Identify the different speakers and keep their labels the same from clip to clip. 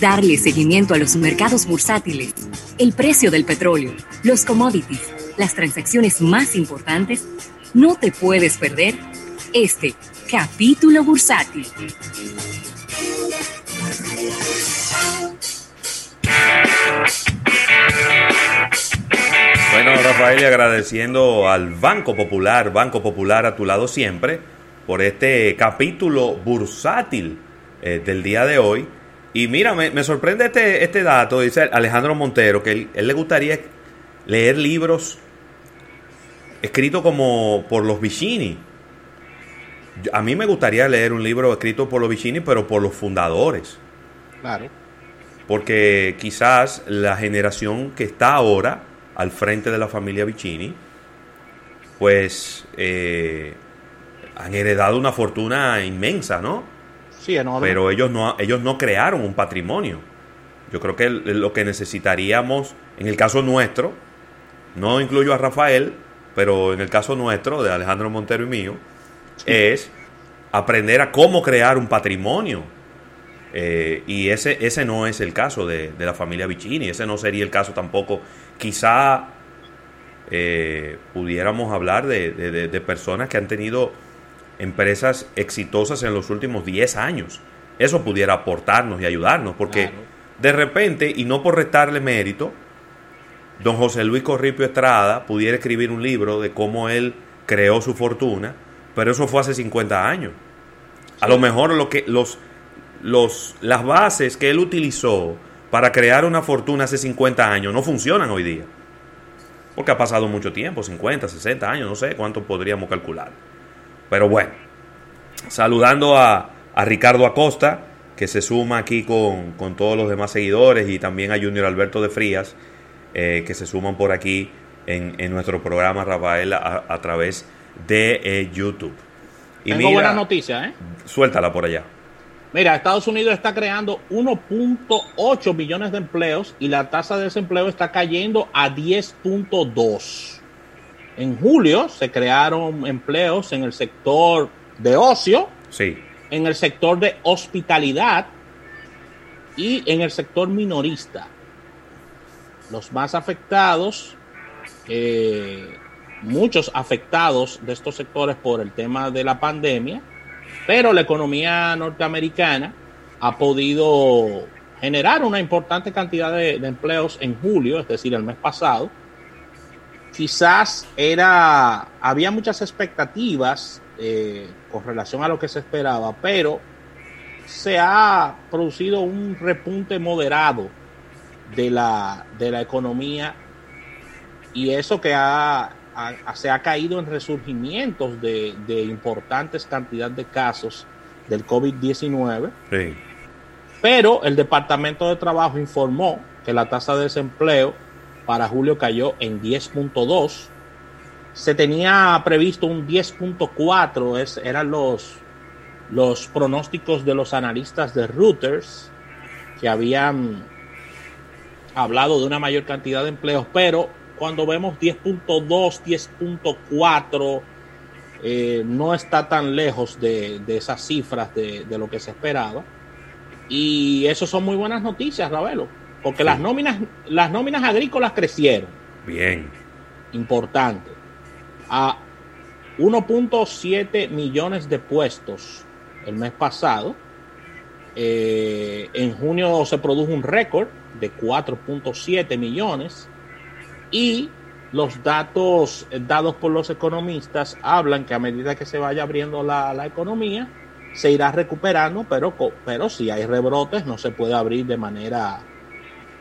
Speaker 1: darle seguimiento a los mercados bursátiles, el precio del petróleo, los commodities, las transacciones más importantes, no te puedes perder este capítulo bursátil.
Speaker 2: Bueno, Rafael, agradeciendo al Banco Popular, Banco Popular a tu lado siempre, por este capítulo bursátil eh, del día de hoy. Y mira, me, sorprende este, este dato, dice Alejandro Montero, que él, él le gustaría leer libros escritos como por los Vicini. A mí me gustaría leer un libro escrito por los Vicini, pero por los fundadores.
Speaker 3: Claro.
Speaker 2: Porque quizás la generación que está ahora al frente de la familia Vicini, pues eh, han heredado una fortuna inmensa, ¿no?
Speaker 3: Sí, enorme.
Speaker 2: Pero ellos no, ellos no crearon un patrimonio. Yo creo que lo que necesitaríamos, en el caso nuestro, no incluyo a Rafael, pero en el caso nuestro, de Alejandro Montero y mío, es aprender a cómo crear un patrimonio. Eh, y ese, ese no es el caso de, de la familia Vicini, ese no sería el caso tampoco quizá eh, pudiéramos hablar de, personas que han tenido empresas exitosas en los últimos 10 años. Eso pudiera aportarnos y ayudarnos, porque de repente, y no por restarle mérito, don José Luis Corripio Estrada pudiera escribir un libro de cómo él creó su fortuna, pero eso fue hace 50 años. A lo mejor lo que, los, los, las bases que él utilizó para crear una fortuna hace 50 años no funcionan hoy día. Porque ha pasado mucho tiempo, 50, 60 años, no sé cuánto podríamos calcular. Pero bueno, saludando a, Ricardo Acosta, que se suma aquí con, todos los demás seguidores, y también a Junior Alberto de Frías, eh, que se suman por aquí en, nuestro programa Rafael a, través de eh, YouTube.
Speaker 3: Y Tengo buenas noticias, ¿eh?
Speaker 2: Suéltala por allá.
Speaker 3: Mira, Estados Unidos está creando 1.8 millones de empleos y la tasa de desempleo está cayendo a 10.2. En julio se crearon empleos en el sector de ocio,
Speaker 2: sí.
Speaker 3: en el sector de hospitalidad y en el sector minorista. Los más afectados, eh, muchos afectados de estos sectores por el tema de la pandemia, pero la economía norteamericana ha podido generar una importante cantidad de, empleos en julio, es decir, el mes pasado. Quizás era, había muchas expectativas eh, con relación a lo que se esperaba, pero se ha producido un repunte moderado de la, de la economía y eso que ha se ha caído en resurgimientos de, importantes cantidades de casos del COVID-19. Pero el Departamento de Trabajo informó que la tasa de desempleo para julio cayó en 10.2. Se tenía previsto un 10.4, eran los, los pronósticos de los analistas de Reuters que habían hablado de una mayor cantidad de empleos, pero cuando vemos 10.2, 10.4, eh, no está tan lejos de, esas cifras de, lo que se esperaba. Y eso son muy buenas noticias, Ravelo, porque las, nóminas, las nóminas agrícolas crecieron.
Speaker 2: Bien.
Speaker 3: Importante. A 1.7 millones de puestos el mes pasado. Eh, en junio se produjo un récord de 4.7 millones y los datos dados por los economistas hablan que a medida que se vaya abriendo la, economía, se irá recuperando, pero, pero si hay rebrotes no se puede abrir de manera,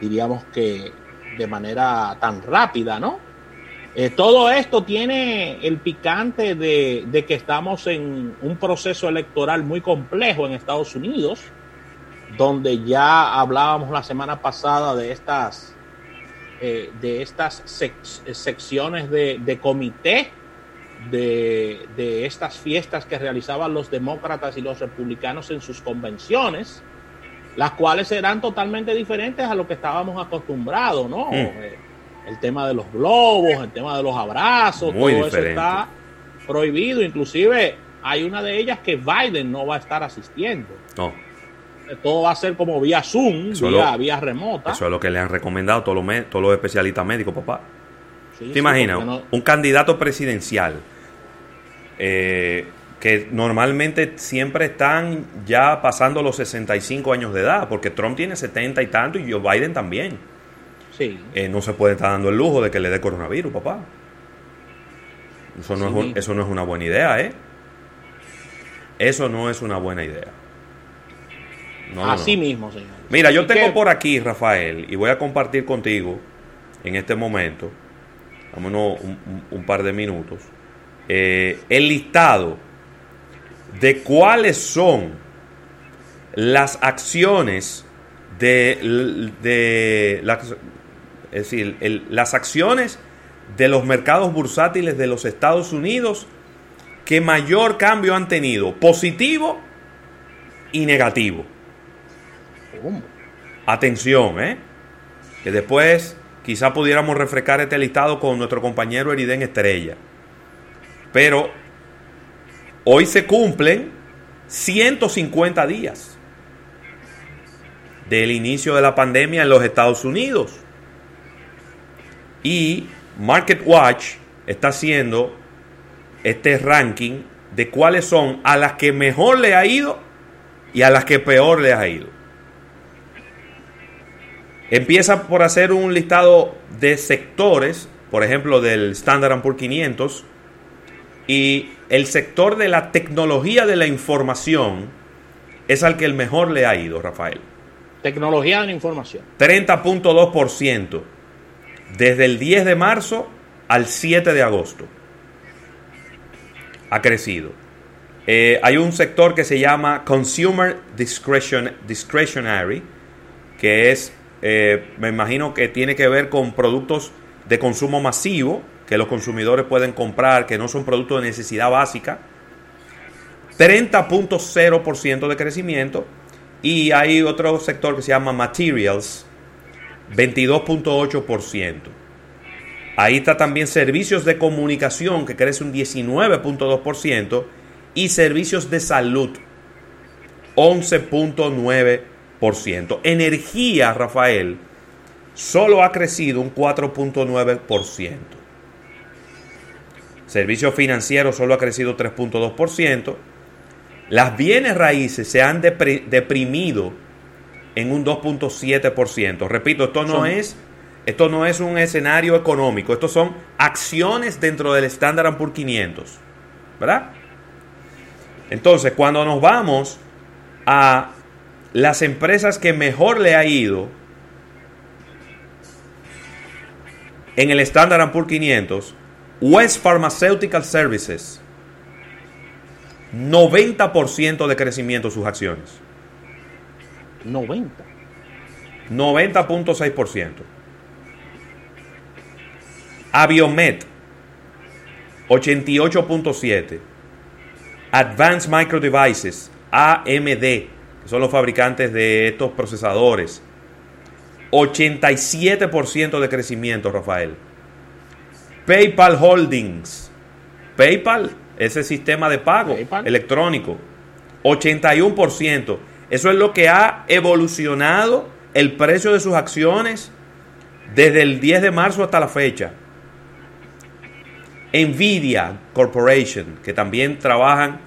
Speaker 3: diríamos que de manera tan rápida, ¿no? Eh, todo esto tiene el picante de, que estamos en un proceso electoral muy complejo en Estados Unidos, donde ya hablábamos la semana pasada de estas eh, de estas secciones de, comité de, estas fiestas que realizaban los demócratas y los republicanos en sus convenciones, las cuales serán totalmente diferentes a lo que estábamos acostumbrados, ¿no? Mm. Eh, el tema de los globos, el tema de los abrazos, todo eso está prohibido. Inclusive hay una de ellas que Biden no va a estar asistiendo. todo va a ser como vía Zoom, vía, vía, remota.
Speaker 2: Eso es lo que le han recomendado todos los, todos los especialistas médicos, papá. ¿Te imaginas? Un candidato presidencial eh, que normalmente siempre están ya pasando los 65 años de edad, porque Trump tiene 70 y tanto y Joe Biden también.
Speaker 3: Sí.
Speaker 2: Eh, no se puede estar dando el lujo de que le dé coronavirus, papá. Eso no, es eso no es una buena idea, ¿eh? Eso no es una buena idea.
Speaker 3: Así mismo, señor.
Speaker 2: Mira, yo tengo por aquí, Rafael, y voy a compartir contigo en este momento, vámonos un, par de minutos, eh, el listado de cuáles son las acciones de, de es decir, las acciones de los mercados bursátiles de los Estados Unidos que mayor cambio han tenido, positivo y negativo. Atención, ¿eh? Que después quizá pudiéramos refrescar este listado con nuestro compañero Eriden Estrella. Pero hoy se cumplen 150 días del inicio de la pandemia en los Estados Unidos. Y Market Watch está haciendo este ranking de cuáles son a las que mejor le ha ido y a las que peor le ha ido. Empieza por hacer un listado de sectores, por ejemplo, del Standard Poor's 500, y el sector de la tecnología de la información es al que el mejor le ha ido, Rafael.
Speaker 3: Tecnología de la información.
Speaker 2: 30.2% desde el 10 de marzo al 7 de agosto. Ha crecido. Eh, hay un sector que se llama Consumer Discretion, Discretionary, que es, eh, me imagino que tiene que ver con productos de consumo masivo que los consumidores pueden comprar, que no son productos de necesidad básica. 30.0% de crecimiento. Y hay otro sector que se llama Materials, 22.8%. Ahí está también servicios de comunicación, que crece un 19.2%, y servicios de salud, 11.9%. Energía, Rafael, solo ha crecido un 4.9%. Servicios financieros solo ha crecido 3.2%. Las bienes raíces se han deprimido en un 2.7%. Repito, esto no es esto no es un escenario económico, estos son acciones dentro del Standard Poor's 500. ¿Verdad? Entonces, cuando nos vamos a las empresas que mejor le ha ido en el Standard Poor's 500, West Pharmaceutical Services, 90% de crecimiento sus acciones.
Speaker 3: 90.
Speaker 2: 90.6%. Aviomet, 88.7%. Advanced Micro Devices, AMD, que son los fabricantes de estos procesadores, 87% de crecimiento, Rafael. PayPal Holdings, PayPal, ese sistema de pago electrónico, 81%. Eso es lo que ha evolucionado el precio de sus acciones desde el 10 de marzo hasta la fecha. Nvidia Corporation, que también trabajan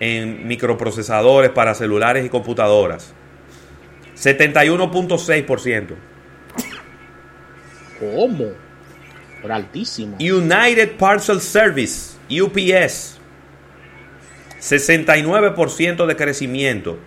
Speaker 2: en microprocesadores para celulares y computadoras. 71.6%.
Speaker 3: ¿Cómo? Por altísimo.
Speaker 2: United Parcel Service, UPS. 69% de crecimiento.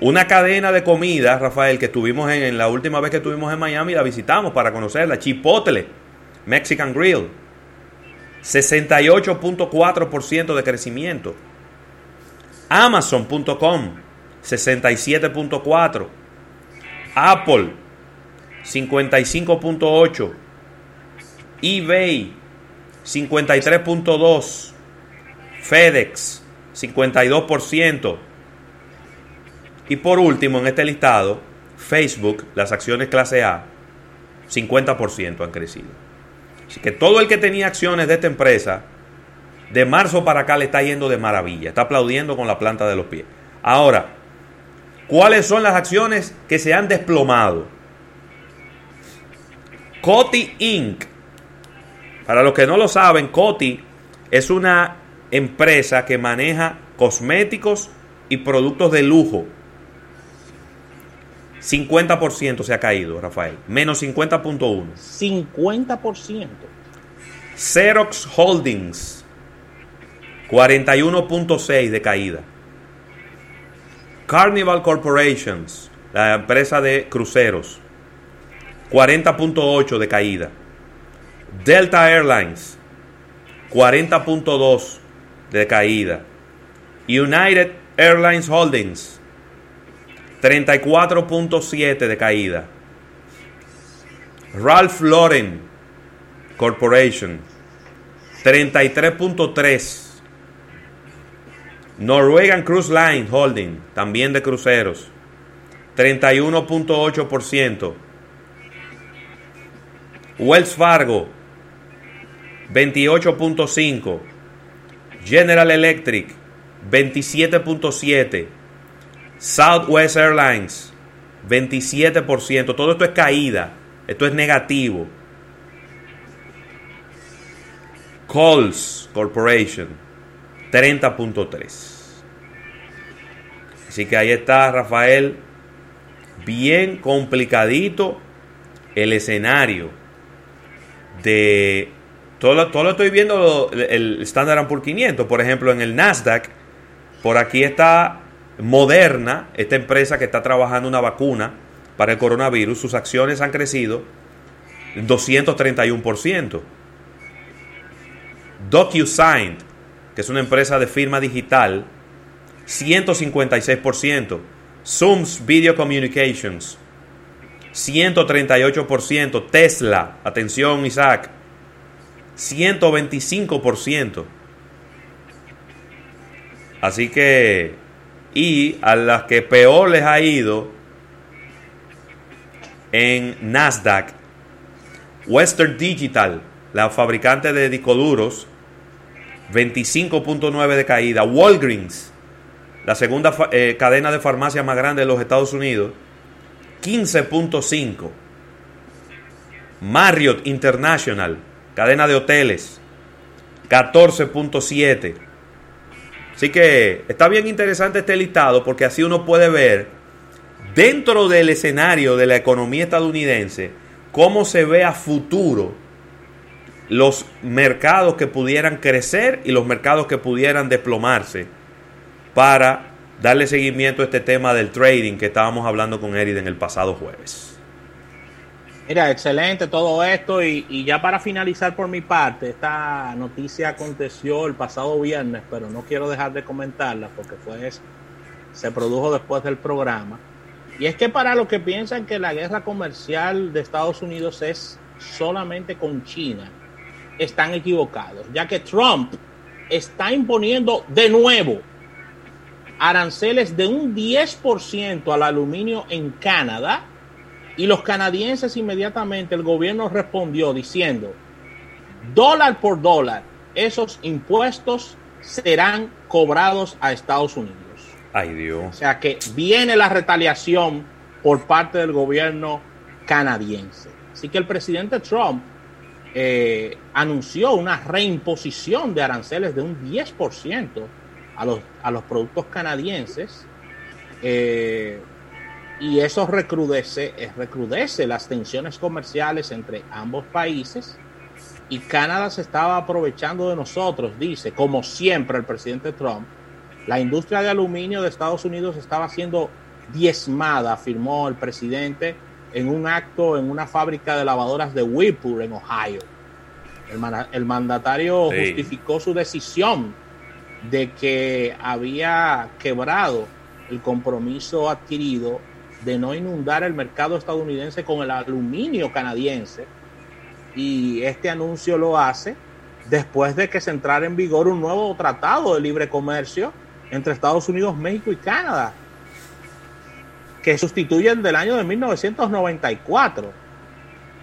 Speaker 2: Una cadena de comida, Rafael, que estuvimos en, la última vez que estuvimos en Miami, la visitamos para conocerla. Chipotle, Mexican Grill. 68.4% de crecimiento. Amazon.com, 67.4. Apple, 55.8. eBay, 53.2. FedEx, 52%. Y por último, en este listado, Facebook, las acciones clase A, 50% han crecido. Así que todo el que tenía acciones de esta empresa, de marzo para acá le está yendo de maravilla, está aplaudiendo con la planta de los pies. Ahora, ¿Cuáles son las acciones que se han desplomado? Coty Inc. Para los que no lo saben, Coty es una empresa que maneja cosméticos y productos de lujo. 50% se ha caído, Rafael. Menos 50.1.
Speaker 3: 50%.
Speaker 2: Xerox Holdings. 41.6 de caída. Carnival Corporations, la empresa de cruceros. 40.8 de caída. Delta Airlines, 40.2 de caída. United Airlines Holdings, 34.7 de caída. Ralph Lauren Corporation, 33.3. Norwegian Cruise Line Holding, también de cruceros, 31.8%. Wells Fargo, 28.5. General Electric, 27.7. Southwest Airlines, 27%. Todo esto es caída. Esto es negativo. Coles Corporation, 30.3. Así que ahí está Rafael. Bien complicadito el escenario de todo lo, todo lo estoy viendo el Standard Poor's 500, por ejemplo, en el Nasdaq, por aquí está Moderna, esta empresa que está trabajando una vacuna para el coronavirus, sus acciones han crecido 231%. DocuSign, que es una empresa de firma digital, 156%. Zooms Video Communications, 138%. Tesla, atención Isaac, 125%. Así que, y a las que peor les ha ido en Nasdaq, Western Digital, la fabricante de discos duros, 25.9 de caída. Walgreens, la segunda eh, cadena de farmacia más grande de los Estados Unidos, 15.5. Marriott International, cadena de hoteles, 14.7. Así que está bien interesante este listado porque así uno puede ver dentro del escenario de la economía estadounidense cómo se ve a futuro los mercados que pudieran crecer y los mercados que pudieran desplomarse para darle seguimiento a este tema del trading que estábamos hablando con Erid en el pasado jueves.
Speaker 3: Mira, excelente todo esto y, ya para finalizar por mi parte, esta noticia aconteció el pasado viernes, pero no quiero dejar de comentarla porque fue, se produjo después del programa. Y es que para los que piensan que la guerra comercial de Estados Unidos es solamente con China, están equivocados, ya que Trump está imponiendo de nuevo aranceles de un 10% al aluminio en Canadá y los canadienses inmediatamente el gobierno respondió diciendo, dólar por dólar, esos impuestos serán cobrados a Estados Unidos.
Speaker 2: Ay Dios.
Speaker 3: O sea que viene la retaliación por parte del gobierno canadiense. Así que el presidente Trump eh, anunció una reimposición de aranceles de un 10% a los, a los productos canadienses. Eh, y eso recrudece, recrudece las tensiones comerciales entre ambos países. Y Canadá se estaba aprovechando de nosotros, dice, como siempre el presidente Trump. La industria de aluminio de Estados Unidos estaba siendo diezmada, afirmó el presidente en un acto en una fábrica de lavadoras de Whirlpool en Ohio. El, mandatario justificó su decisión de que había quebrado el compromiso adquirido de no inundar el mercado estadounidense con el aluminio canadiense. Y este anuncio lo hace después de que se entrara en vigor un nuevo tratado de libre comercio entre Estados Unidos, México y Canadá, que sustituye el del año de 1994.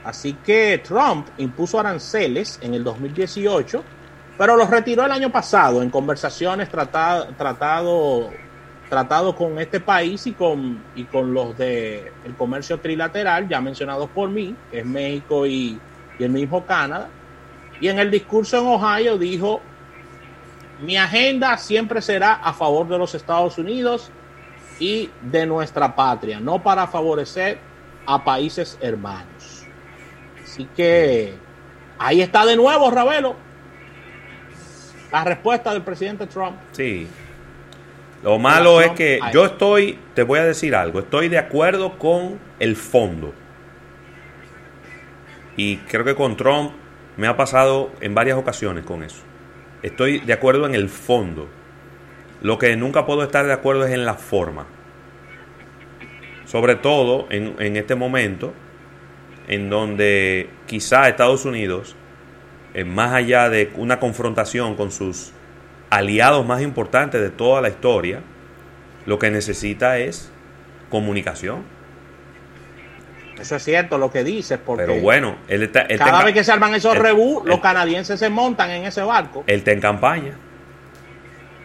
Speaker 3: Así que Trump impuso aranceles en el 2018 pero los retiró el año pasado en conversaciones tratado, tratado tratados con este país y con, y con los de el comercio trilateral, ya mencionados por mí, que es México y, y el mismo Canadá. Y en el discurso en Ohio dijo, mi agenda siempre será a favor de los Estados Unidos y de nuestra patria, no para favorecer a países hermanos. Así que ahí está de nuevo, Ravelo, la respuesta del presidente Trump.
Speaker 2: Sí. Lo malo es que yo estoy, te voy a decir algo, estoy de acuerdo con el fondo. Y creo que con Trump me ha pasado en varias ocasiones con eso. Estoy de acuerdo en el fondo. Lo que nunca puedo estar de acuerdo es en la forma. Sobre todo en, en este momento en donde quizá Estados Unidos, eh, más allá de una confrontación con sus aliados más importantes de toda la historia, lo que necesita es comunicación.
Speaker 3: Eso es cierto lo que dices, porque
Speaker 2: Pero bueno, él está, él
Speaker 3: cada
Speaker 2: está-
Speaker 3: vez que se arman esos
Speaker 2: él-
Speaker 3: rebú, los
Speaker 2: él-
Speaker 3: canadienses se montan en ese barco.
Speaker 2: Él está en campaña.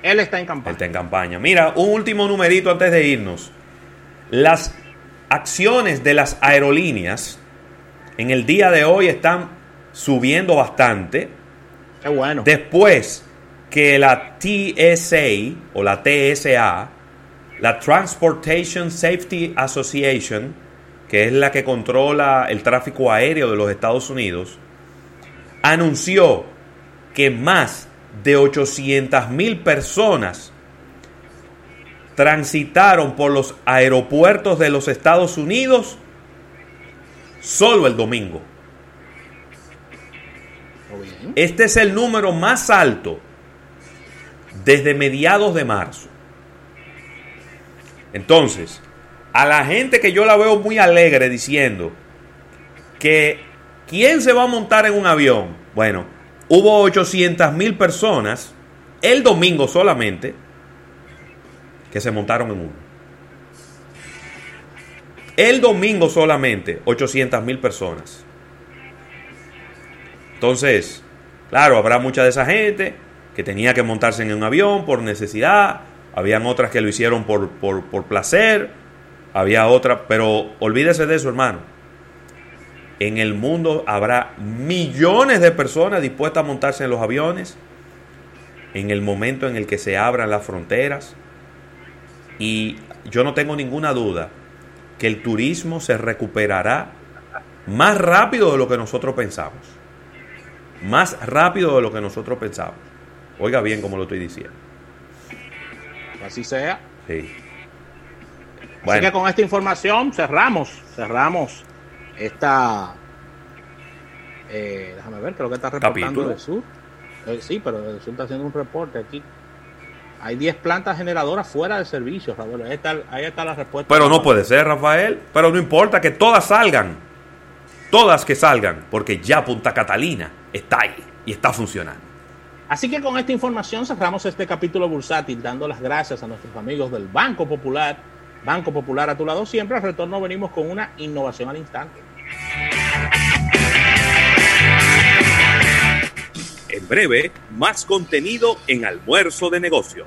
Speaker 3: Él está en
Speaker 2: Él
Speaker 3: campaña.
Speaker 2: está en campaña. Mira, un último numerito antes de irnos. Las acciones de las aerolíneas en el día de hoy están subiendo bastante.
Speaker 3: Qué bueno.
Speaker 2: Después que la TSA o la TSA, la Transportation Safety Association, que es la que controla el tráfico aéreo de los Estados Unidos, anunció que más de 800 mil personas transitaron por los aeropuertos de los Estados Unidos solo el domingo. Este es el número más alto desde mediados de marzo. Entonces, a la gente que yo la veo muy alegre diciendo que ¿quién se va a montar en un avión? Bueno, hubo 800 mil personas el domingo solamente que se montaron en uno. El domingo solamente 800 mil personas. Entonces, claro, habrá mucha de esa gente que tenía que montarse en un avión por necesidad, habían otras que lo hicieron por, por, por placer, había otras, pero olvídese de eso, hermano. En el mundo habrá millones de personas dispuestas a montarse en los aviones en el momento en el que se abran las fronteras. Y yo no tengo ninguna duda que el turismo se recuperará más rápido de lo que nosotros pensamos. Más rápido de lo que nosotros pensamos. Oiga bien como lo estoy diciendo.
Speaker 3: Así sea.
Speaker 2: Sí.
Speaker 3: Así
Speaker 2: Bueno,
Speaker 3: que con esta información cerramos, cerramos esta. eh, déjame ver, creo que está reportando del sur. Eh, sí, pero el sur está haciendo un reporte aquí. Hay 10 plantas generadoras fuera de servicio, Raúl. Ahí está, ahí está la respuesta.
Speaker 2: pero no puede ser, Rafael. Pero no importa que todas salgan. Todas que salgan. Porque ya Punta Catalina está ahí y está funcionando.
Speaker 3: Así que con esta información cerramos este capítulo bursátil, dando las gracias a nuestros amigos del Banco Popular. Banco Popular a tu lado siempre. Al retorno venimos con una innovación al instante.
Speaker 4: En breve, más contenido en Almuerzo de Negocios.